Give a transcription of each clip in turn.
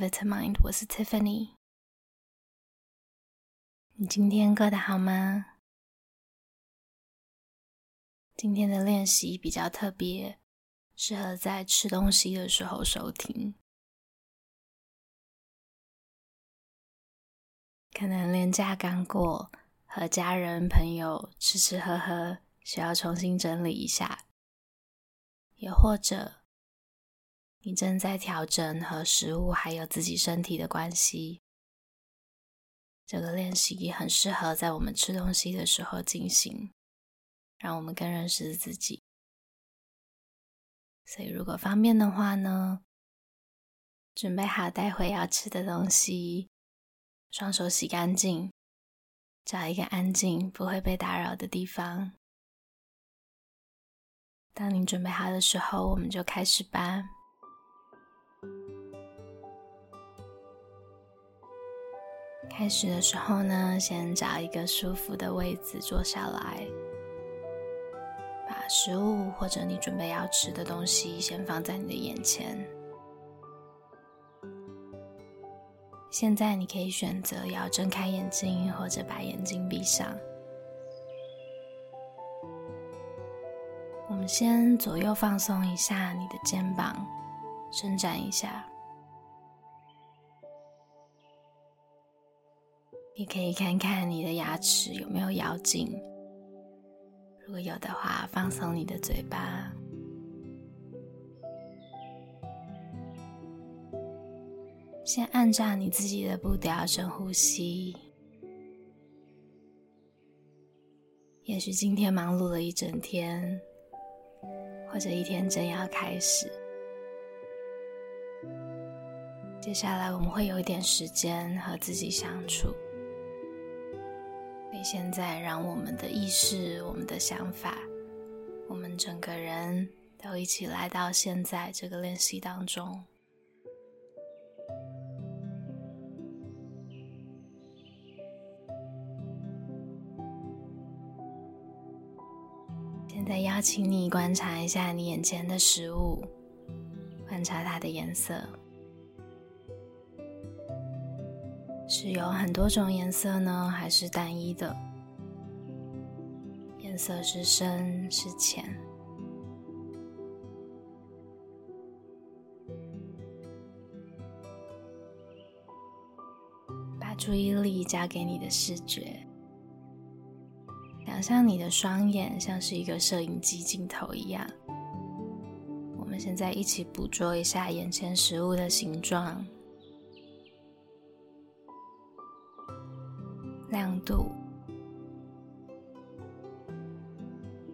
Vitamind，我是 Tiffany。你今天过得好吗？今天的练习比较特别，适合在吃东西的时候收听。可能连假刚过，和家人朋友吃吃喝喝，需要重新整理一下。也或者，你正在调整和食物还有自己身体的关系。这个练习也很适合在我们吃东西的时候进行，让我们更认识自己。所以，如果方便的话呢，准备好待会要吃的东西，双手洗干净，找一个安静、不会被打扰的地方。当你准备好的时候，我们就开始吧。开始的时候呢，先找一个舒服的位置坐下来，把食物或者你准备要吃的东西先放在你的眼前。现在你可以选择要睁开眼睛，或者把眼睛闭上。我们先左右放松一下你的肩膀，伸展一下。你可以看看你的牙齿有没有咬紧，如果有的话，放松你的嘴巴。先按照你自己的步调深呼吸。也许今天忙碌了一整天，或者一天正要开始，接下来我们会有一点时间和自己相处。现在，让我们的意识、我们的想法、我们整个人都一起来到现在这个练习当中。现在邀请你观察一下你眼前的食物，观察它的颜色，是有很多种颜色呢，还是单一的？颜色是深是浅？把注意力交给你的视觉。想象你的双眼像是一个摄影机镜头一样，我们现在一起捕捉一下眼前食物的形状、亮度、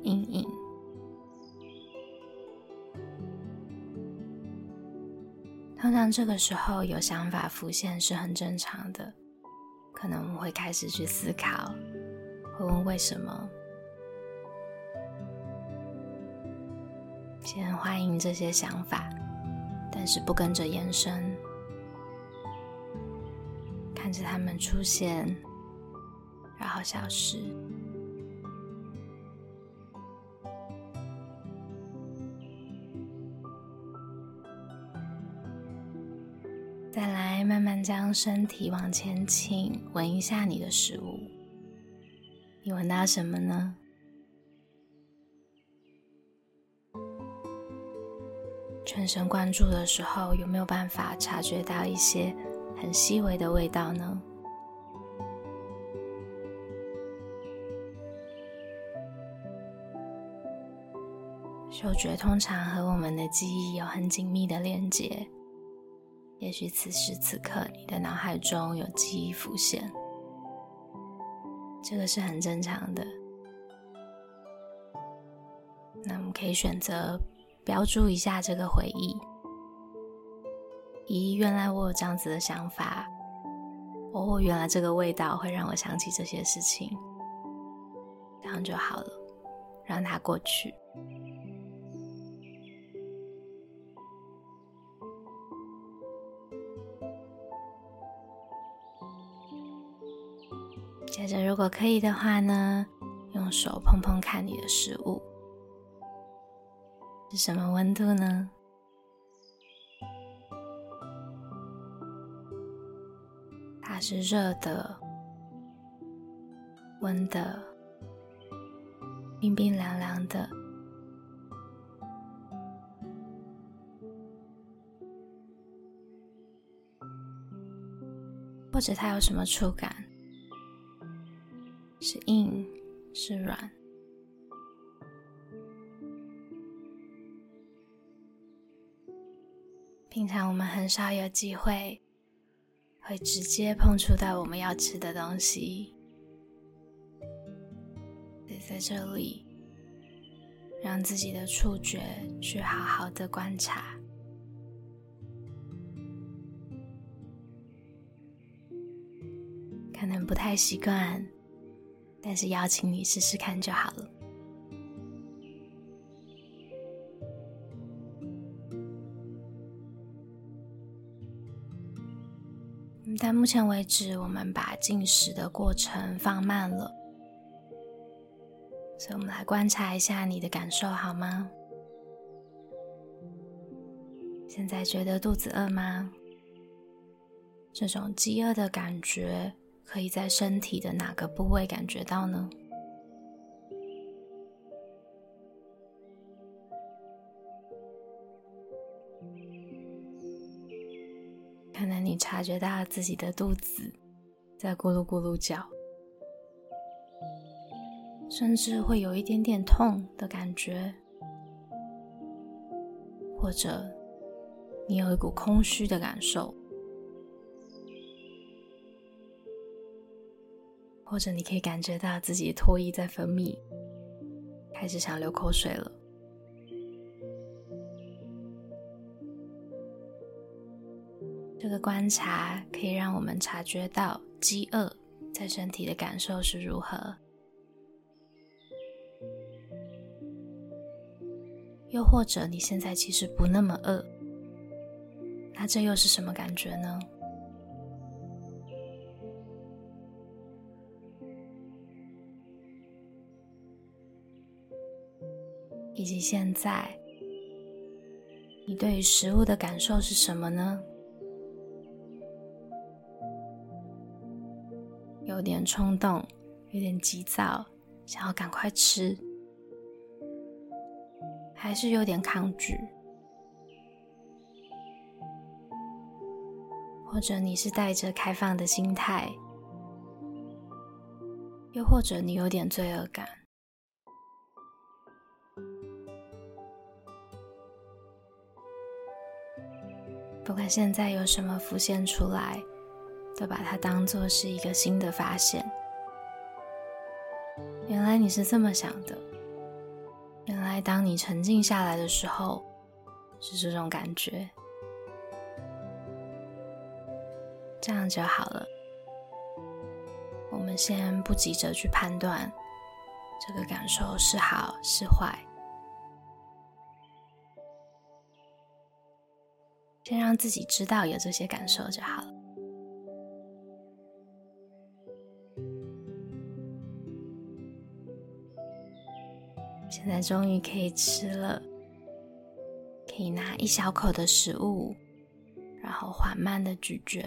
阴影。通常这个时候有想法浮现是很正常的，可能我们会开始去思考。会问为什么？先欢迎这些想法，但是不跟着延伸，看着它们出现，然后消失。再来，慢慢将身体往前倾，闻一下你的食物。你闻到什么呢？全神贯注的时候，有没有办法察觉到一些很细微的味道呢？嗅觉通常和我们的记忆有很紧密的连接，也许此时此刻你的脑海中有记忆浮现。这个是很正常的。那我们可以选择标注一下这个回忆。咦，原来我有这样子的想法。哦，原来这个味道会让我想起这些事情。这样就好了，让它过去。接着，如果可以的话呢，用手碰碰看你的食物是什么温度呢？它是热的、温的、冰冰凉凉的，或者它有什么触感？是软？平常我们很少有机会会直接碰触到我们要吃的东西，所以在这里，让自己的触觉去好好的观察，可能不太习惯，但是邀请你试试看就好了。但目前为止，我们把进食的过程放慢了，所以我们来观察一下你的感受，好吗？现在觉得肚子饿吗？这种饥饿的感觉可以在身体的哪个部位感觉到呢？可能你察觉到自己的肚子在咕噜咕噜叫，甚至会有一点点痛的感觉，或者你有一股空虚的感受，或者你可以感觉到自己唾液在分泌，开始想流口水了。这个观察可以让我们察觉到饥饿在身体的感受是如何，又或者你现在其实不那么饿，那这又是什么感觉呢？以及现在你对于食物的感受是什么呢？有点冲动，有点急躁，想要赶快吃，还是有点抗拒，或者你是带着开放的心态，又或者你有点罪恶感。不管现在有什么浮现出来。都把它当做是一个新的发现。原来你是这么想的。原来当你沉静下来的时候，是这种感觉。这样就好了。我们先不急着去判断这个感受是好是坏，先让自己知道有这些感受就好了。现在终于可以吃了，可以拿一小口的食物，然后缓慢的咀嚼，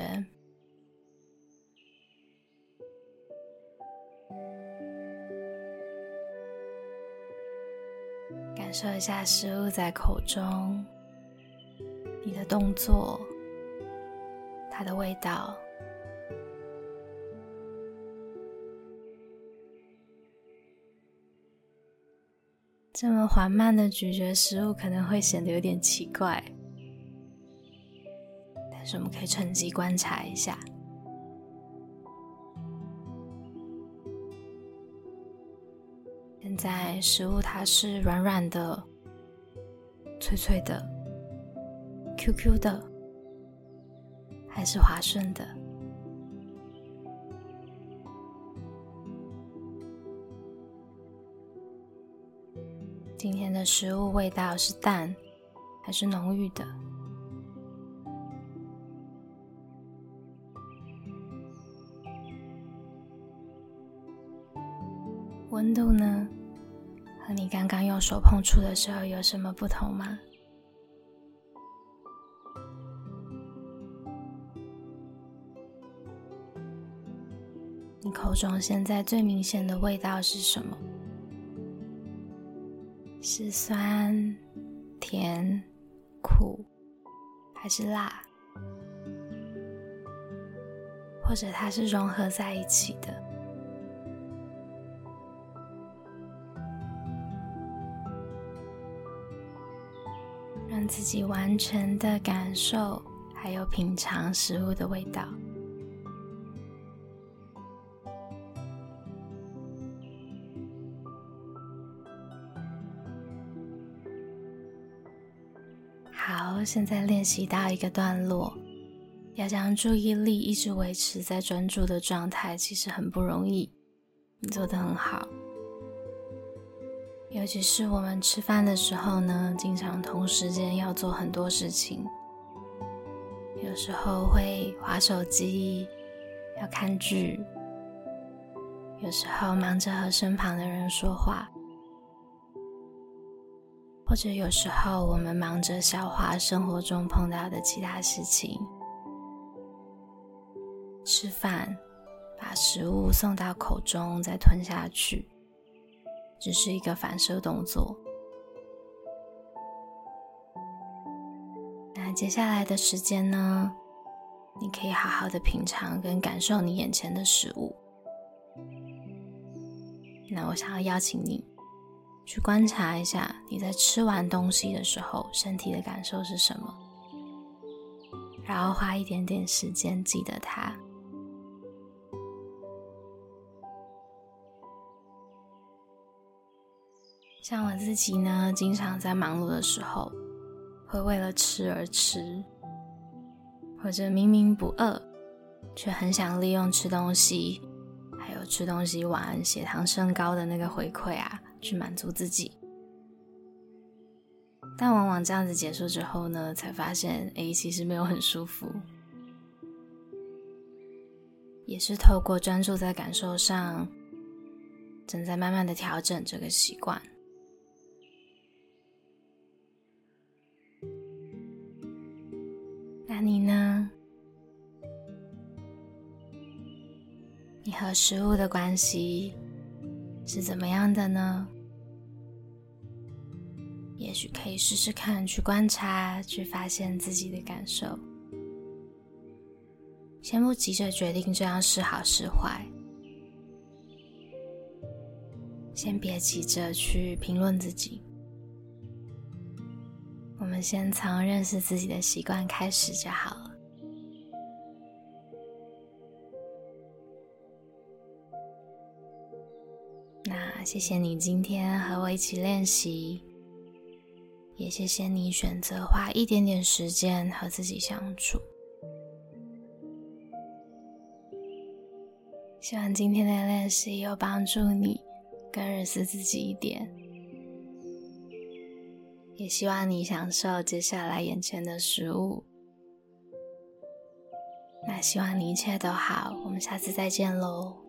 感受一下食物在口中，你的动作，它的味道。这么缓慢的咀嚼食物可能会显得有点奇怪，但是我们可以趁机观察一下。现在食物它是软软的、脆脆的、Q Q 的，还是滑顺的？今天的食物味道是淡还是浓郁的？温度呢？和你刚刚用手碰触的时候有什么不同吗？你口中现在最明显的味道是什么？是酸、甜、苦，还是辣？或者它是融合在一起的？让自己完全的感受，还有品尝食物的味道。好，现在练习到一个段落，要将注意力一直维持在专注的状态，其实很不容易。你做的很好，尤其是我们吃饭的时候呢，经常同时间要做很多事情，有时候会划手机，要看剧，有时候忙着和身旁的人说话。或者有时候我们忙着消化生活中碰到的其他事情，吃饭，把食物送到口中再吞下去，只是一个反射动作。那接下来的时间呢，你可以好好的品尝跟感受你眼前的食物。那我想要邀请你。去观察一下你在吃完东西的时候，身体的感受是什么，然后花一点点时间记得它。像我自己呢，经常在忙碌的时候，会为了吃而吃，或者明明不饿，却很想利用吃东西，还有吃东西完血糖升高的那个回馈啊。去满足自己，但往往这样子结束之后呢，才发现，哎，其实没有很舒服。也是透过专注在感受上，正在慢慢的调整这个习惯。那你呢？你和食物的关系？是怎么样的呢？也许可以试试看，去观察，去发现自己的感受。先不急着决定这样是好是坏，先别急着去评论自己。我们先从认识自己的习惯开始就好了。谢谢你今天和我一起练习，也谢谢你选择花一点点时间和自己相处。希望今天的练习有帮助你更认识自己一点，也希望你享受接下来眼前的食物。那希望你一切都好，我们下次再见喽。